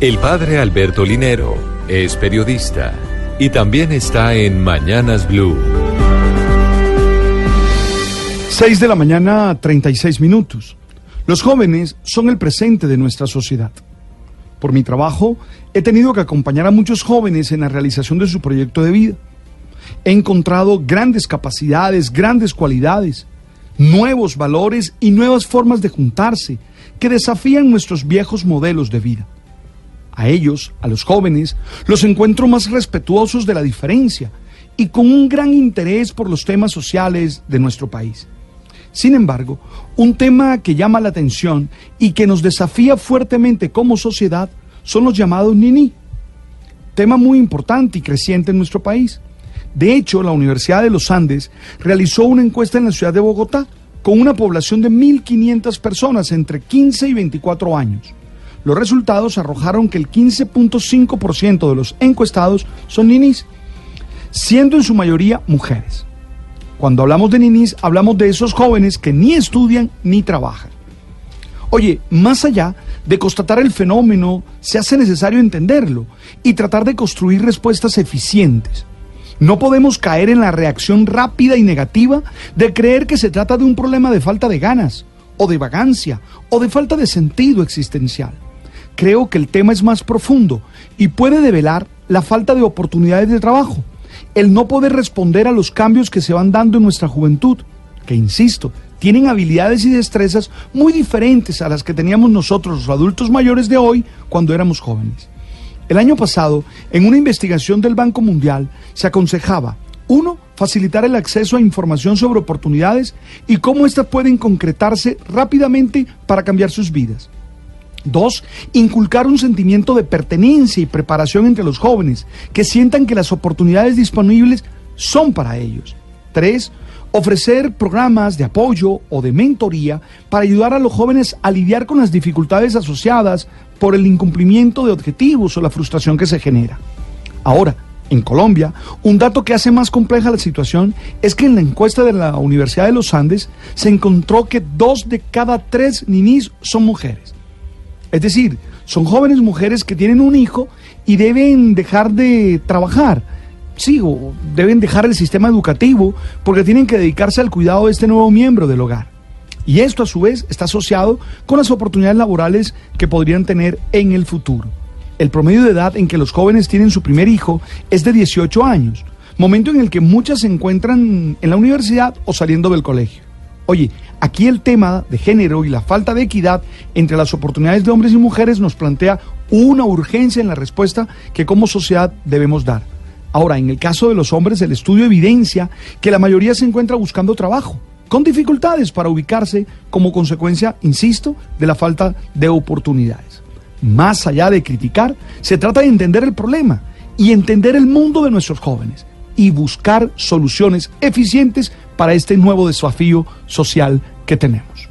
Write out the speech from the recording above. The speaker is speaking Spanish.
El padre Alberto Linero es periodista y también está en Mañanas Blue. 6 de la mañana, 36 minutos. Los jóvenes son el presente de nuestra sociedad. Por mi trabajo, he tenido que acompañar a muchos jóvenes en la realización de su proyecto de vida. He encontrado grandes capacidades, grandes cualidades, nuevos valores y nuevas formas de juntarse que desafían nuestros viejos modelos de vida. A ellos, a los jóvenes, los encuentro más respetuosos de la diferencia y con un gran interés por los temas sociales de nuestro país. Sin embargo, un tema que llama la atención y que nos desafía fuertemente como sociedad son los llamados NINI, tema muy importante y creciente en nuestro país. De hecho, la Universidad de los Andes realizó una encuesta en la ciudad de Bogotá con una población de 1.500 personas entre 15 y 24 años. Los resultados arrojaron que el 15.5% de los encuestados son ninis, siendo en su mayoría mujeres. Cuando hablamos de ninis, hablamos de esos jóvenes que ni estudian ni trabajan. Oye, más allá de constatar el fenómeno, se hace necesario entenderlo y tratar de construir respuestas eficientes. No podemos caer en la reacción rápida y negativa de creer que se trata de un problema de falta de ganas, o de vagancia, o de falta de sentido existencial. Creo que el tema es más profundo y puede develar la falta de oportunidades de trabajo, el no poder responder a los cambios que se van dando en nuestra juventud, que insisto, tienen habilidades y destrezas muy diferentes a las que teníamos nosotros los adultos mayores de hoy cuando éramos jóvenes. El año pasado, en una investigación del Banco Mundial, se aconsejaba, uno, facilitar el acceso a información sobre oportunidades y cómo éstas pueden concretarse rápidamente para cambiar sus vidas. Dos, inculcar un sentimiento de pertenencia y preparación entre los jóvenes, que sientan que las oportunidades disponibles son para ellos. Tres, ofrecer programas de apoyo o de mentoría para ayudar a los jóvenes a lidiar con las dificultades asociadas por el incumplimiento de objetivos o la frustración que se genera. Ahora, en Colombia, un dato que hace más compleja la situación es que en la encuesta de la Universidad de los Andes se encontró que dos de cada tres ninis son mujeres. Es decir, son jóvenes mujeres que tienen un hijo y deben dejar de trabajar. Sí, o deben dejar el sistema educativo porque tienen que dedicarse al cuidado de este nuevo miembro del hogar. Y esto a su vez está asociado con las oportunidades laborales que podrían tener en el futuro. El promedio de edad en que los jóvenes tienen su primer hijo es de 18 años, momento en el que muchas se encuentran en la universidad o saliendo del colegio. Oye, aquí el tema de género y la falta de equidad entre las oportunidades de hombres y mujeres nos plantea una urgencia en la respuesta que como sociedad debemos dar. Ahora, en el caso de los hombres, el estudio evidencia que la mayoría se encuentra buscando trabajo con dificultades para ubicarse como consecuencia, insisto, de la falta de oportunidades. Más allá de criticar, se trata de entender el problema y entender el mundo de nuestros jóvenes y buscar soluciones eficientes para este nuevo desafío social que tenemos.